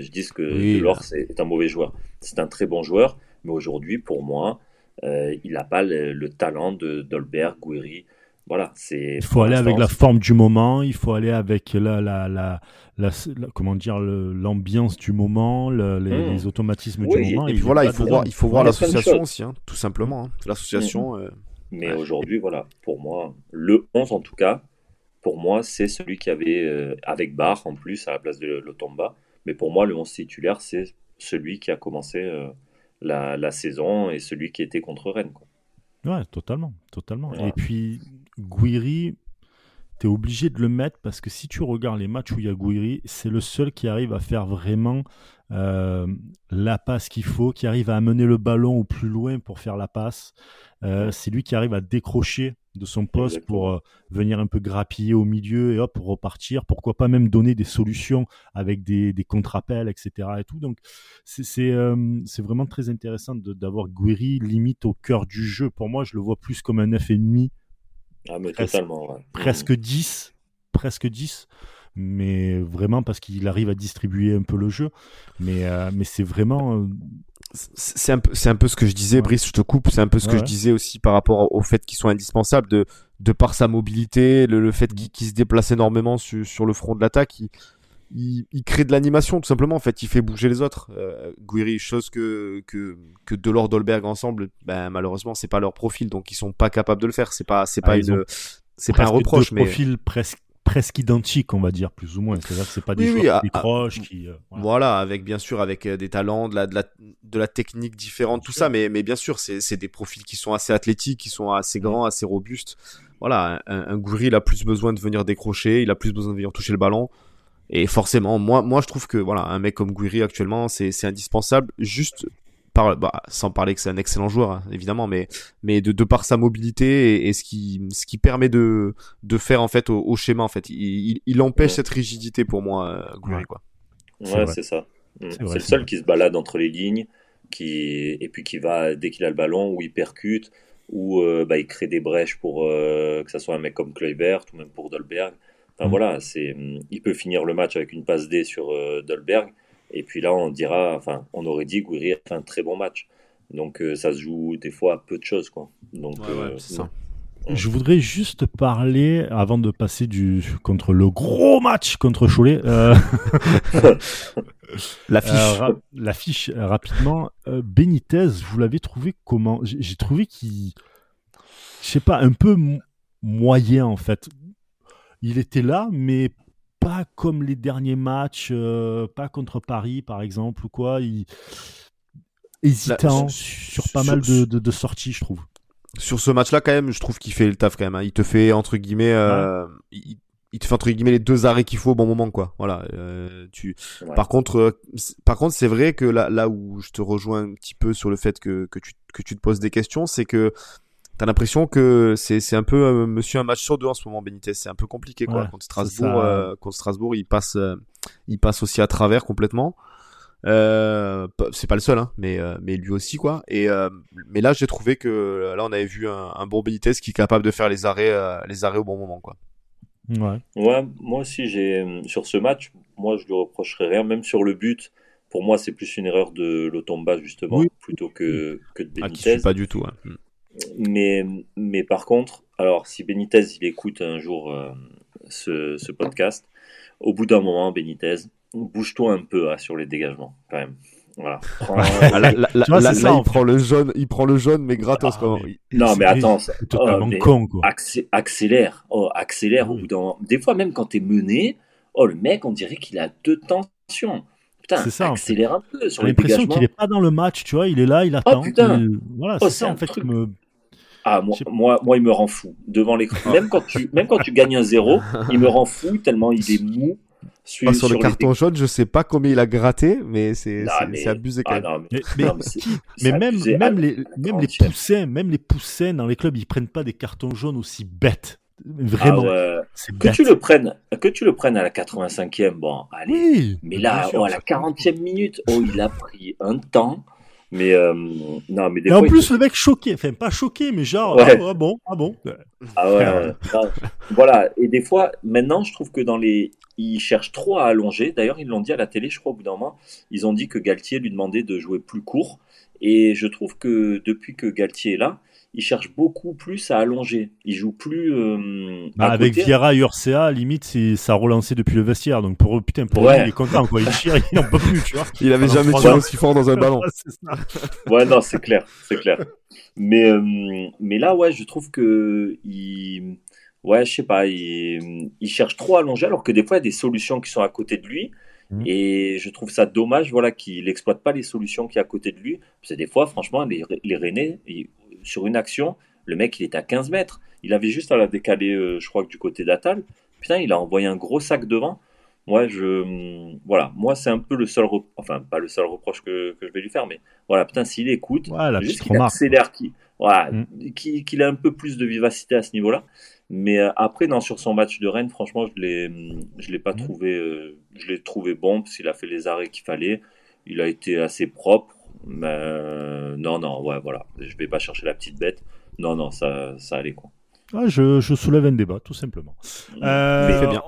je dise que Delors bah. est un mauvais joueur. C'est un très bon joueur, mais aujourd'hui, pour moi, euh, il n'a pas le, talent de Dolberg, Guiri. Voilà, c'est. Il faut aller avec la forme du moment. Il faut aller avec la, la, la, comment dire, l'ambiance du moment, hmm. les, automatismes du moment. Et, puis voilà, il faut voir, il faut voir l'association aussi, hein, tout simplement. Hein. L'association. Hmm. Euh, mais aujourd'hui, voilà, pour moi, le 11 en tout cas, pour moi, c'est celui qui avait, euh, avec Barre en plus, à la place de Lotomba. Mais pour moi, le 11 titulaire, c'est celui qui a commencé euh, la, saison et celui qui était contre Rennes. Quoi. Ouais, totalement. totalement. Et puis, Guiri, tu es obligé de le mettre parce que si tu regardes les matchs où il y a Guiri, c'est le seul qui arrive à faire vraiment euh, la passe qu'il faut, qui arrive à amener le ballon au plus loin pour faire la passe. c'est lui qui arrive à décrocher de son poste pour euh, venir un peu grappiller au milieu et hop repartir. Pourquoi pas même donner des solutions avec des, des contre-appels etc et tout. Donc c'est euh, vraiment très intéressant d'avoir Guiri limite au cœur du jeu. Pour moi je le vois plus comme un F ah mais presque, totalement presque 10 presque 10 mais vraiment parce qu'il arrive à distribuer un peu le jeu. Mais euh, mais c'est vraiment c'est un peu c'est un peu ce que je disais Brice je te coupe. C'est un peu ce que je disais aussi par rapport au fait qu'ils sont indispensables de de par sa mobilité le, fait qu'il se déplace énormément sur, le front de l'attaque il, il, crée de l'animation tout simplement. En fait il fait bouger les autres. Euh, Guiri chose que que que Delors Dolberg ensemble ben malheureusement c'est pas leur profil donc ils sont pas capables de le faire. C'est pas c'est pas ah, une c'est pas un reproche mais profil presque presque identiques, on va dire, plus ou moins. C'est-à-dire que c'est pas des oui, joueurs proches qui. Euh, voilà. avec bien sûr avec euh, des talents, de la, de la, de la technique différente, tout ça, mais, mais bien sûr, c'est des profils qui sont assez athlétiques, qui sont assez mm. grands, assez robustes. Voilà, un, un Goury, il a plus besoin de venir décrocher, il a plus besoin de venir toucher le ballon. Et forcément, moi, moi, je trouve que voilà, un mec comme Gouiri actuellement, c'est indispensable. Juste bah, sans parler que c'est un excellent joueur hein, évidemment, mais mais de, de par sa mobilité et, ce qui ce qui permet de de faire en fait au, schéma en fait, il, il, empêche cette rigidité pour moi, euh, quoi. Ouais, c'est ça. Mm. C'est le seul qui se balade entre les lignes, qui et puis qui va dès qu'il a le ballon ou il percute ou euh, bah, il crée des brèches pour euh, que ça soit un mec comme Kluivert ou même pour Dolberg. Enfin mm. voilà, c'est il peut finir le match avec une passe D sur Dolberg et puis là, on dira, enfin, on aurait dit que Guiri a fait un très bon match. Donc euh, ça se joue des fois à peu de choses, quoi. Donc euh, ça. Je voudrais juste parler, avant de passer du contre le gros match contre Cholet, euh... l'affiche, euh, l'affiche rapidement. Benitez, vous l'avez trouvé comment? J'ai trouvé qu'il, je sais pas, un peu moyen en fait. Il était là, mais pas comme les derniers matchs, euh, pas contre Paris par exemple ou quoi. Il... Hésitant sur, pas mal de, de, sorties, je trouve. Sur ce match-là, quand même, je trouve qu'il fait le taf quand même. Hein. Il te fait entre guillemets, euh, il te fait entre guillemets les deux arrêts qu'il faut au bon moment quoi. Voilà. Euh, tu. Par contre, euh, par contre, c'est vrai que là, là où je te rejoins un petit peu sur le fait que, que tu que tu te poses des questions, c'est que t'as l'impression que c'est c'est un peu euh, Monsieur un match sur deux en ce moment Benitez. C'est un peu compliqué quoi. contre Strasbourg, contre Strasbourg, il passe il passe aussi à travers complètement. Euh, c'est pas le seul, hein, mais mais lui aussi quoi. Et mais là j'ai trouvé que là on avait vu un, un, bon Benitez qui est capable de faire les arrêts les arrêts au bon moment quoi. Ouais. ouais moi aussi, j'ai sur ce match, moi je lui reprocherais rien, même sur le but. Pour moi, c'est plus une erreur de Lotomba justement, plutôt que, que de ah, Benitez. pas du tout. Hmm. Mais, mais par contre, alors si Benitez il écoute un jour euh, ce, ce, podcast, au bout d'un moment, Benitez, bouge-toi un peu hein, sur les dégagements quand même. Voilà. là, il prend le jaune, il prend le jaune, mais gratos. Ah, Non, mais attends, c'est totalement oh, con, quoi. accélère, oh, accélère au bout d'un. Des fois, même quand t'es mené, oh, le mec, on dirait qu'il a deux tensions. Putain, ça, accélère un peu sur les l'impression qu'il est pas dans le match, tu vois, il est là, il oh, attend. Oh, putain. Voilà, c'est ça, en fait, me... Ah, moi, moi, moi, il me rend fou devant l'écran. même quand tu, même quand tu gagnes un zéro, il me rend fou tellement il est mou sur, sur, le carton jaune, je sais pas combien il a gratté, mais c'est abusé quand ah, même. mais, même, même les, même les poussins, même les poussins dans les clubs, ils prennent pas des cartons jaunes aussi bêtes. Vraiment. Ah que tu le prennes, que tu le prennes à la 85e, bon, allez. mais là, oh, à la 40e minute, oh, il a pris un temps. Mais euh, non, mais des et en plus, le mec choqué, enfin pas choqué, mais genre, ah, ah, bon, ah bon. Ah ouais. voilà. Et des fois, maintenant, je trouve que dans les, ils cherchent trop à allonger. D'ailleurs, ils l'ont dit à la télé, je crois, au bout d'un moment, ils ont dit que Galtier lui demandait de jouer plus court. Et je trouve que depuis que Galtier est là, il cherche beaucoup plus à allonger. Il joue plus. Euh, bah, avec Vieira et Urca, limite, ça a relancé depuis le vestiaire. Donc pour putain, pour lui, il est content. Quoi. Il chire, il n'en peut plus, tu vois. Il avait jamais tiré aussi fort dans un ballon. ouais, non, c'est clair, c'est clair. Mais euh, mais là, ouais, je trouve que il, ouais, je sais pas, il, il cherche trop à allonger, alors que des fois, il y a des solutions qui sont à côté de lui. Mmh. Et je trouve ça dommage voilà, qu'il n'exploite pas les solutions qui sont à côté de lui. Parce que des fois, franchement, les, les Rennais, sur une action, le mec, il est à 15 mètres. Il avait juste à la décaler, euh, je crois que du côté d'Atal. Putain, il a envoyé un gros sac devant. Moi, je, hum, voilà, moi, c'est un peu le seul, enfin, pas le seul reproche que, que, je vais lui faire, mais voilà, putain, s'il écoute, juste qu'il accélère, qu'il voilà, qu'il a un peu plus de vivacité à ce niveau-là. Mais euh, après, non, sur son match de Rennes, franchement, je l'ai, je l'ai pas mmh. trouvé, euh, je l'ai trouvé bon parce qu'il a fait les arrêts qu'il fallait. Il a été assez propre. Mais euh, non, non, ouais, voilà. Je vais pas chercher la petite bête. Non, non, ça, ça allait quoi. Ah, je, je, soulève un débat, tout simplement. Euh, bien.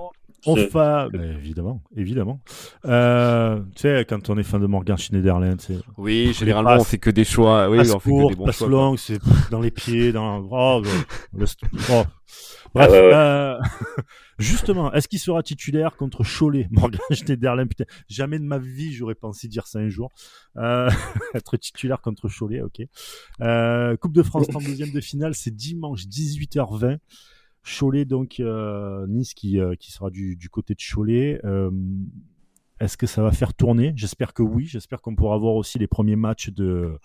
On fait, évidemment, évidemment. Euh, tu sais, quand on est fan de Morgan Schneiderlin, c'est. Oui, généralement, on fait que des choix. Oui, on fait que des bons choix. longue, c'est dans les pieds, dans. Oh, oh. Bref, euh, justement, est-ce qu'il sera titulaire contre Cholet? Morgan Schneiderlin, putain, jamais de ma vie j'aurais pensé dire ça un jour. Euh, être titulaire contre Cholet, ok. Euh, coupe de France en deuxième de finale, c'est dimanche 18h20. Cholet, donc Nice qui, qui sera du, du côté de Cholet. Est-ce que ça va faire tourner? J'espère que oui. J'espère qu'on pourra voir aussi les premiers matchs de,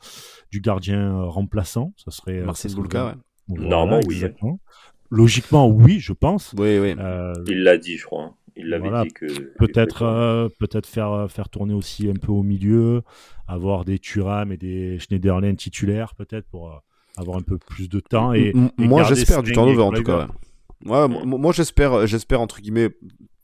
du gardien remplaçant. Ça serait Marcel Boulka, ouais. Normalement, oui. Logiquement, oui, je pense. Oui, oui. Euh, il l'a dit, je crois. Il l'avait dit que. Peut-être, euh, peut-être faire euh, faire tourner aussi un peu au milieu, avoir des Thuram et des Schneiderlin titulaires, peut-être pour avoir un peu plus de temps. Et, moi, j'espère du turnover en tout cas. Ouais, moi, j'espère, j'espère entre guillemets,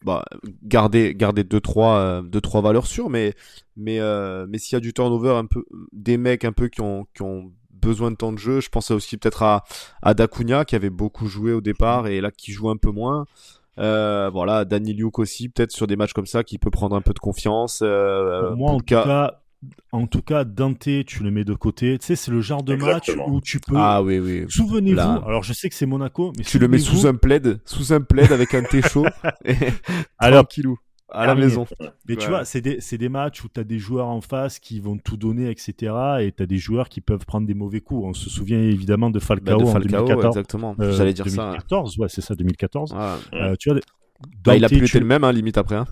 bah, garder garder deux trois deux trois valeurs sûres, mais mais mais s'il y a du turnover un peu, des mecs un peu qui ont qui ont besoin de temps de jeu. Je pensais aussi peut-être à, à Dacunia qui avait beaucoup joué au départ et là qui joue un peu moins. Euh, voilà, Danny Luke aussi, peut-être sur des matchs comme ça, qui peut prendre un peu de confiance. Euh, Pour moi, en tout cas, en tout cas, Dante, tu le mets de côté. Tu sais, c'est le genre de match où tu peux. Ah oui, oui. Souvenez-vous. Alors, je sais que c'est Monaco, mais tu le mets sous un plaid, sous un plaid avec un thé chaud. et... Alors, tranquillou à la maison. Mais tu vois, c'est des, des, matchs où tu as des joueurs en face qui vont tout donner, etc. Et tu as des joueurs qui peuvent prendre des mauvais coups. On se souvient évidemment de Falcao, bah, de Falcao en 2014. Exactement, euh, j'allais dire 2014, ça. ouais, c'est ça, 2014. Euh, tu vois, bah, il a plus été le même, hein, limite après. Hein.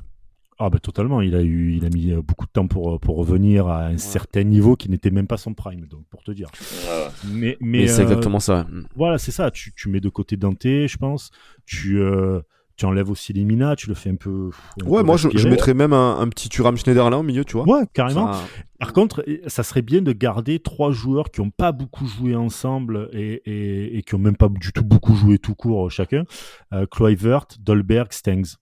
Ah bah totalement, il a eu, il a mis euh, beaucoup de temps pour pour revenir à un certain niveau qui n'était même pas son prime, donc pour te dire. Mais mais, c'est exactement ça. Voilà, c'est ça. Tu, tu mets de côté Dante, je pense. Tu tu enlèves aussi les Mina, tu le fais un peu. un Ouais, peu moi je, mettrais même un, un petit Turam Schneiderlin au milieu, tu vois. Ouais, carrément. Ça- Par contre, ça serait bien de garder trois joueurs qui n'ont pas beaucoup joué ensemble et, et, et qui n'ont même pas du tout beaucoup joué tout court euh, chacun. Euh, Kluivert, Dolberg, Stengs.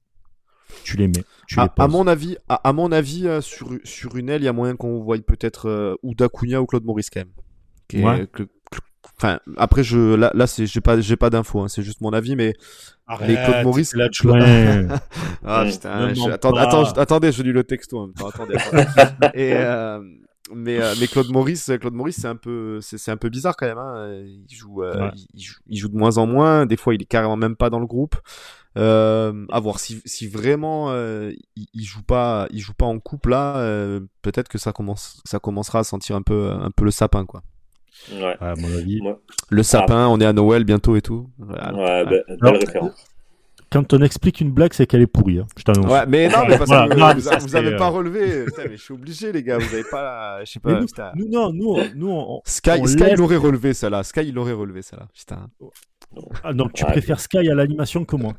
Tu les mets. Tu les à, mon avis, à, à mon avis, euh, sur, sur une aile, il y a moyen qu'on voie peut-être euh, ou Dacunia ou Claude Maurice quand même. Qui est- Ouais. que- Enfin, après, je, là, là c'est, j'ai pas, j'ai pas d'infos, hein, c'est juste mon avis, mais mais Claude Maurice- c'est l'adjoint. Ah Mm. putain, Ne je- attends- je- attendez, je lis le texto en même temps. Attendez, attendez. Et euh, mais euh, mais Claude Maurice, Claude Maurice, c'est un peu c'est c'est un peu bizarre quand même. Hein. Il joue, euh, Ouais. il, il joue il joue de moins en moins. Des fois, il est carrément même pas dans le groupe. Euh, à voir si si vraiment euh, il, il joue pas il joue pas en couple là, euh, peut-être que ça commence ça commencera à sentir un peu un peu le sapin quoi. Ouais. à mon avis. Le sapin, on est à Noël bientôt et tout. Voilà. Ouais, be- belle référence. Quand on explique une blague, c'est qu'elle est pourrie. hein. Je t'annonce. Ouais, mais non, mais parce Voilà, que non, vous, ça, vous avez euh, pas relevé. Putain, mais je suis obligé, les gars. Vous avez pas, je sais pas. nous, putain. nous, non, nous, nous, on- Sky, on Sky laisse- l'aurait relevé, ça là. Sky, il l'aurait relevé, ça là. Putain. Ah, donc tu Ouais. préfères Sky à l'animation que moi.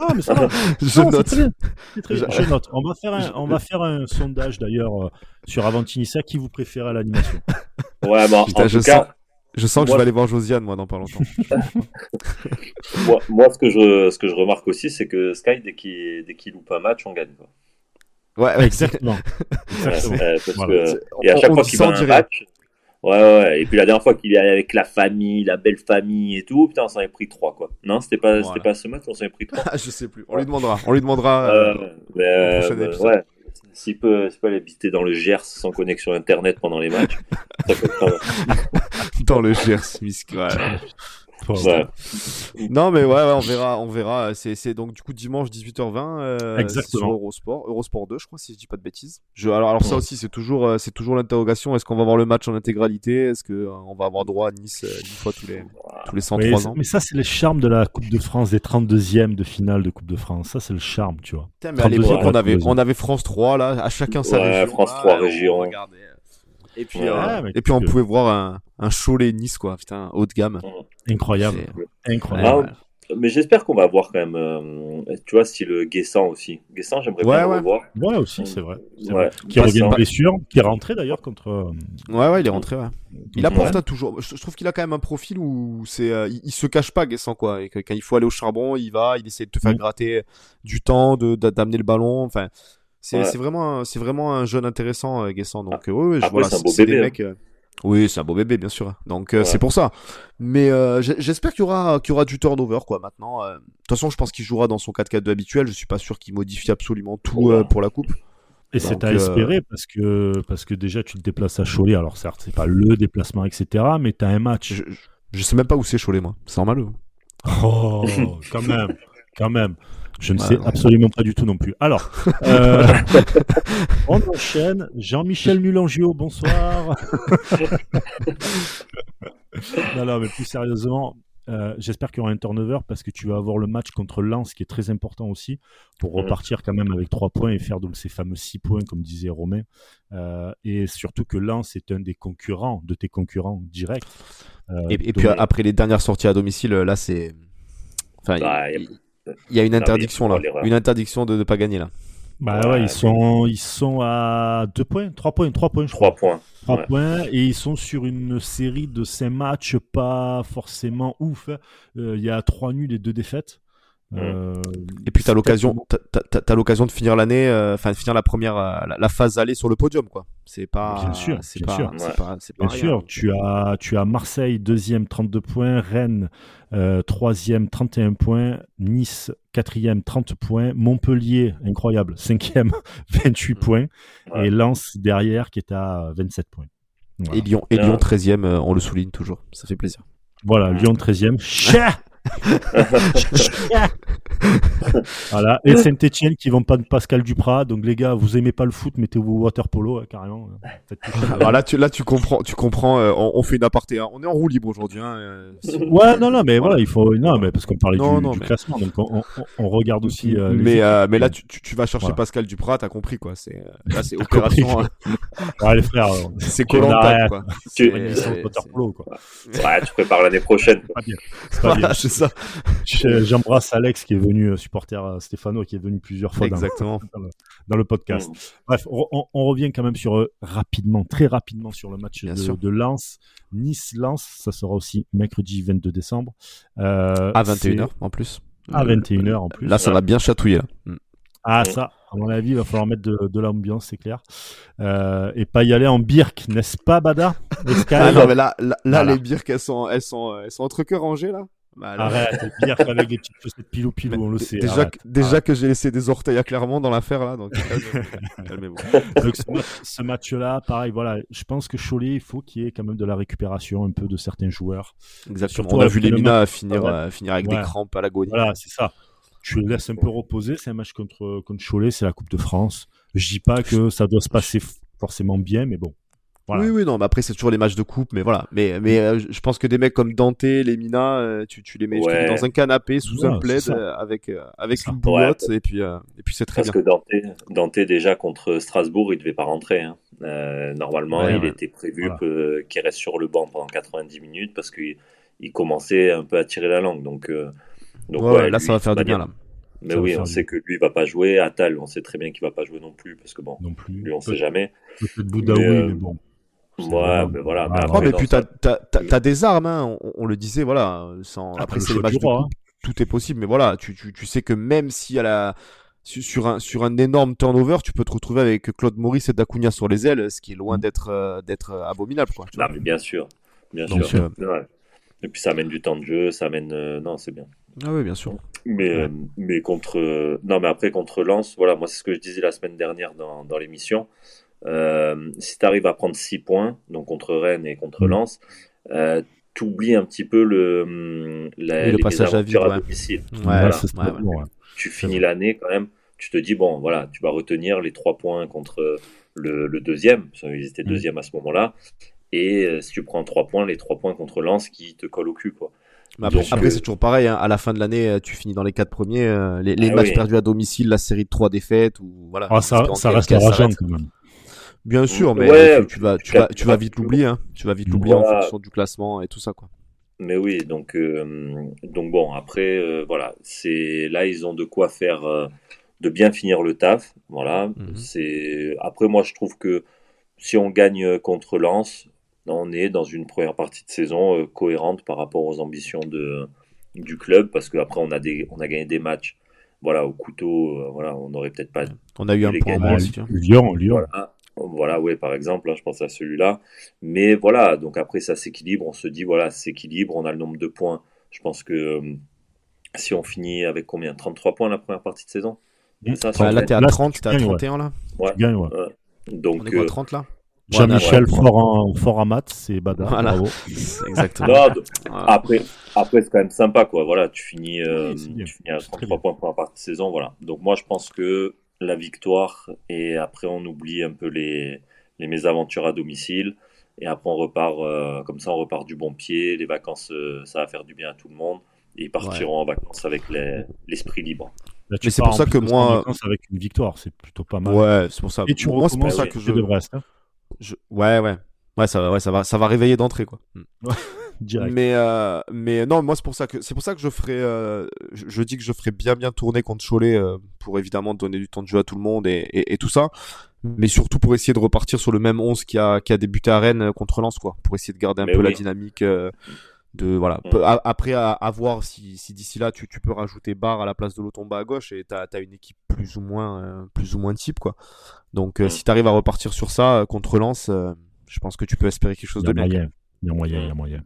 Non, mais ça va. Je Non, c'est note. très bien. C'est très bien. Je- Je note. On va faire un, on va faire un sondage d'ailleurs euh, sur Avantinissa qui vous préfère à l'animation? Ouais, mais en, Putain, en je tout cas, Je sens que je vais aller voir Josiane, moi, dans pas longtemps. moi, moi, ce, que je, ce que je remarque aussi, c'est que Sky, dès qu'il dès qu'il loupe un match, on gagne. Quoi. Ouais, ouais. Exactement. Ouais, Exactement. parce Voilà. que, et à chaque on fois qu'il à un match, ouais, ouais, ouais. Et puis la dernière fois qu'il est allé avec la famille, la belle famille et tout, putain, on s'en est pris trois, quoi. Non, c'était pas, Voilà. c'était pas ce match, on s'en est pris trois. Ah, je sais plus. On lui demandera. On lui demandera. Euh, euh, mais, euh, prochain bah, épisode. ouais. S'il peut, peut aller habiter dans le Gers sans connexion internet pendant les matchs, dans le Gers. Misk- ouais. Non, mais ouais, ouais, on verra. On verra. C'est, donc du coup dimanche 18h20 euh, Exactement. sur Eurosport. Eurosport 2, je crois, si je dis pas de bêtises. Je, alors, alors ça Ouais. aussi, c'est toujours, euh, c'est toujours l'interrogation. Est-ce qu'on va voir le match en intégralité? Est-ce que euh, on va avoir droit à Nice euh, une fois tous les, tous les 103 Oui, ans? mais ça, c'est le charme de la Coupe de France, des 32e de finale de Coupe de France. Ça, c'est le charme, tu vois. Putain, mais à 32e, l'époque, on avait, 32e. on avait France 3, là, à chacun sa région. France là, 3 on regardait. Et puis, Ouais, euh, et puis on que- pouvait voir un, un Cholet-Nice, quoi. Putain, haut de gamme. Incroyable. Incroyable. Ah, Mais j'espère qu'on va voir quand même, euh, tu vois, style Guessant aussi. Guessant, j'aimerais Ouais, bien ouais. le revoir. Ouais, aussi, c'est vrai. Vrai. Qui revient de blessure, qui est rentré d'ailleurs contre. euh, Ouais, ouais, il est rentré, ouais. Il apporte hein, toujours. Je je trouve qu'il a quand même un profil où c'est, euh, il, il se cache pas, Guessant, quoi. Et que quand il faut aller au charbon, il va, il essaie de te faire Mm. gratter du temps, de, d'amener le ballon. Enfin, c'est, Ouais. vraiment, un- c'est vraiment un jeune intéressant, euh, Guessant. Donc, euh, ouais, ouais, je- voilà, c'est un beau c'est des bébé, hein. mecs. euh, Oui, c'est un beau bébé, bien sûr. Donc, euh, Ouais. c'est pour ça. Mais euh, j'espère qu'il y aura, qu'il y aura du turnover, quoi. Maintenant, euh, de toute façon, je pense qu'il jouera dans son 4-4-2 habituel. Je suis pas sûr qu'il modifie absolument tout Ouais. euh, pour la coupe. Et c'est Donc, à euh, espérer parce que, parce que déjà tu te déplaces à Cholet. Alors certes, c'est pas le déplacement, etc. Mais tu as un match. Je, je, je sais même pas où c'est Cholet, moi. C'est normal. ou- Oh, quand même, quand même. Je ne Ouais, sais non. absolument pas du tout non plus. Alors, euh, on enchaîne. Jean-Michel Mulangio, bonsoir. non, non, mais plus sérieusement, euh, j'espère qu'il y aura un turnover parce que tu vas avoir le match contre Lens qui est très important aussi pour Mhm. repartir quand même avec 3 points et faire donc ces fameux 6 points, comme disait Romain. Euh, et surtout que Lens est un des concurrents, de tes concurrents directs. Euh, Et, et donc- puis après les dernières sorties à domicile, là c'est. Enfin, Bah, il, y a- il- y a une interdiction là. Une interdiction de ne pas gagner là. Bah Ouais, ouais, ils mais- sont, ils sont à 2 points, 3 points, 3 points, je crois. 3 points. 3 ouais. points, et ils sont sur une série de 5 matchs pas forcément ouf. Euh, Il y a 3 nuls et 2 défaites. Euh, Et puis t'as l'occasion, t'as- t'as t'as l'occasion de finir l'année, euh, enfin de finir la première, euh, la, la phase aller sur le podium quoi. C'est pas. Bien sûr, c'est bien pas, sûr. c'est Ouais. pas, c'est pas Bien rien. sûr, tu as, tu as Marseille, deuxième, 32 points, Rennes, euh, troisième, 31 points, Nice, quatrième, 30 points, Montpellier, incroyable, cinquième, 28 points, Ouais. et Lens derrière qui est à 27 points. Voilà. Et Lyon, et Bien. Lyon 13e, euh, on le souligne toujours. Ça fait plaisir. Voilà, Lyon 13e. Voilà, et Saint-Etienne qui vont pas de Pascal Duprat. Donc les gars, vous aimez pas le foot, mettez-vous au water polo hein, carrément. Ça. Alors là, tu, là, tu comprends, tu comprends. euh, on, on fait une aparté. hein. On est en roue libre aujourd'hui. Hein, euh, si- Ouais, non, non, mais voilà, il faut. Non, mais parce qu'on parlait Non, du, non, du mais- classement, donc on, on- on regarde aussi. euh, mais, euh, là, tu, vas chercher Voilà. Pascal Duprat, t'as compris quoi. C'est là, c'est opération. compris. Ouais, les frères, c'est arrête. quoi. Tu- water polo, quoi. Ouais, prépares l'année prochaine. C'est pas bien. C'est pas bien. Ça. J'embrasse Alex qui est venu euh, supporter euh, Stéphano, qui est venu plusieurs fois dans, Exactement. dans le, dans le podcast. Mm. Bref, on, revient quand même sur euh, rapidement, très rapidement sur le match Bien de, sûr. de Lens. Nice-Lens, ça sera aussi mercredi 22 décembre. Euh, À c'est 21h en plus. À 21h en plus. Là, ça va bien chatouiller. Là. Mm. Ah, ça, à mon avis, il va falloir mettre de, de l'ambiance, c'est clair. Euh, et pas y aller en birk, n'est-ce pas, Bada? Ah non, mais là, là, là, Voilà. les birks, elles sont, elles sont, elles sont entre cœurs rangées là. Bah, Arrête, birk avec des petites chaussettes pilou-pilou, on le sait. Déjà, arrête. que, déjà que j'ai laissé des orteils à Clermont dans l'affaire là, donc calmez-vous. Donc, ce, ma- ce match-là, pareil, voilà, je pense que Cholet, il faut qu'il y ait quand même de la récupération un peu de certains joueurs. Exactement. Surtout On a vu les le Minas finir, Ouais. euh, finir avec Ouais. des crampes à l'agonie. Voilà, c'est ça. Tu les laisses un peu reposer. C'est un match contre, contre Cholet, c'est la Coupe de France. Je dis pas que ça doit se passer forcément bien, mais bon. Voilà. Oui, oui, non, mais après, c'est toujours les matchs de coupe, mais voilà. Mais, mais euh, je pense que des mecs comme Dante, les Mina, euh, tu, tu les mets Ouais. dans un canapé sous Ouais, un plaid euh, avec, euh, avec une bouillotte, et puis, et puis c'est très Parce bien. que Dante, Dante, déjà contre Strasbourg, il devait pas rentrer. hein. Normalement, Ouais, il ouais. était prévu Voilà. qu'il reste sur le banc pendant 90 minutes parce qu'il il commençait un peu à tirer la langue. Donc, donc Ouais, ouais, là, lui, ça va faire du bien, là. Mais Ça oui, on sait que lui va pas jouer. Attal, on sait très bien qu'il va pas jouer non plus parce que bon, Non plus. lui, on sait jamais. Peut-être Boudaoui, Mais, euh, mais bon. Ouais, vraiment- mais voilà. mais Ah, après, Oh, mais puis t'as, t'as, t'as, t'as des armes, hein. on, on le disait, voilà. Sans... Après, Après, le c'est les matchs du de roi, coupe, tout est possible, mais voilà, tu, tu, tu sais que même si à la, sur, un, sur un énorme turnover, tu peux te retrouver avec Claude Maurice et Dacunia sur les ailes, ce qui est loin Mm. d'être, euh, d'être euh, abominable, quoi. tu Non, vois. mais bien sûr, bien Donc, sûr. Ouais. Et puis ça amène du temps de jeu, ça amène. euh, Non, c'est bien. Ah oui, bien sûr. Mais, Ouais. euh, mais contre. euh, Non, mais après, contre Lens, voilà, moi, c'est ce que je disais la semaine dernière dans, dans l'émission. Euh, si tu arrives à prendre 6 points, donc contre Rennes et contre Mm. Lens, euh, t'oublies un petit peu le, la, Oui, le les passage à vide, à ouais. domicile. Ouais, Voilà. ça, c'est ouais, pas ouais. bon, ouais. Tu finis l'année quand même, tu te dis, bon, voilà, tu vas retenir les 3 points contre le, le deuxième, parce qu'ils étaient Mm. deuxième à ce moment-là. Et euh, si tu prends 3 points, les 3 points contre Lens qui te collent au cul, quoi. Mais après, euh, c'est toujours pareil, hein. à la fin de l'année, tu finis dans les quatre premiers, euh, les, les Ah matchs oui. perdus à domicile, la série de trois défaites, ou voilà. Ah, ça, ça reste rageant quand même. Bien sûr, mais Ouais, tu, tu vas, tu vas, tu vas vite l'oublier, hein. Tu vas vite l'oublier en fonction du classement et tout ça, quoi. Mais oui, donc, euh, donc bon, après, euh, voilà, c'est là, ils ont de quoi faire, euh, de bien finir le taf. Voilà, Mhm. c'est après, moi, je trouve que si on gagne contre Lens, on est dans une première partie de saison euh, cohérente par rapport aux ambitions de, du club, parce qu'après, on a des, on a gagné des matchs, voilà, au couteau, euh, voilà, on n'aurait peut-être pas On a eu un point. Lyon, Lyon. voilà, voilà, ouais, par exemple, hein, je pense à celui-là. Mais voilà, donc après ça s'équilibre, on se dit voilà, ça s'équilibre, on a le nombre de points. Je pense que euh, si on finit avec combien? 33 points la première partie de saison? Mmh. Ça, Ouais, sur là, t'es à Là, 30, tu t'es à gagnes, ouais. 31, là? ouais. Tu gagnes, ouais. On Donc, est quoi, euh, 30, là? Jean-Michel ouais. fort, en, fort en maths, c'est Bada. Voilà. Bravo. Exactement. non, de- Voilà. après, après c'est quand même sympa, quoi. Voilà, tu finis, euh, Oui, tu finis à C'est très 33 points première partie de saison, voilà. Donc moi, je pense que la victoire et après on oublie un peu les, les mésaventures à domicile et après on repart euh, comme ça, on repart du bon pied. Les vacances, euh, ça va faire du bien à tout le monde et ils partiront en vacances avec les- l'esprit libre. Là, Mais c'est pour ça que moi- avec une victoire, c'est plutôt pas mal. Ouais, c'est pour ça. Et tu Moi, c'est pour ça ouais, que le je... de Brest, hein, je- Ouais, ouais. Ouais, ça va, ouais, ça va, ça va réveiller d'entrée, quoi. Direct. Mais, euh, mais non, moi c'est pour ça que c'est pour ça que je ferai, euh, je, je dis que je ferai bien bien tourner contre Cholet euh, pour évidemment donner du temps de jeu à tout le monde et, et, et tout ça, mais surtout pour essayer de repartir sur le même 11 qui a qui a débuté à Rennes contre Lens quoi, pour essayer de garder un Mais peu la dynamique euh, de voilà. Mm. A- après à, à voir si, si d'ici là tu, tu peux rajouter Barre à la place de Lotomba à gauche et t'as as une équipe plus ou moins euh, plus ou moins type quoi. Donc euh, Mm. si t'arrives à repartir sur ça euh, contre Lens, euh, je pense que tu peux espérer quelque chose de bien. moyen. Il y a moyen, il y a moyen.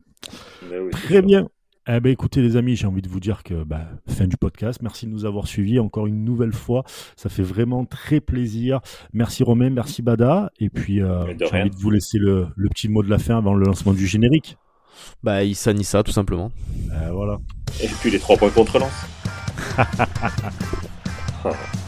Oui, Très bien. Eh ben, écoutez les amis, j'ai envie de vous dire que bah, fin du podcast. Merci de nous avoir suivis encore une nouvelle fois. Ça fait vraiment très plaisir. Merci Romain, merci Bada. Et puis euh, j'ai envie de vous laisser le, le petit mot de la fin avant le lancement du générique. Bah Issa Nissa tout simplement. Euh, voilà. Et puis les trois points contre Lens.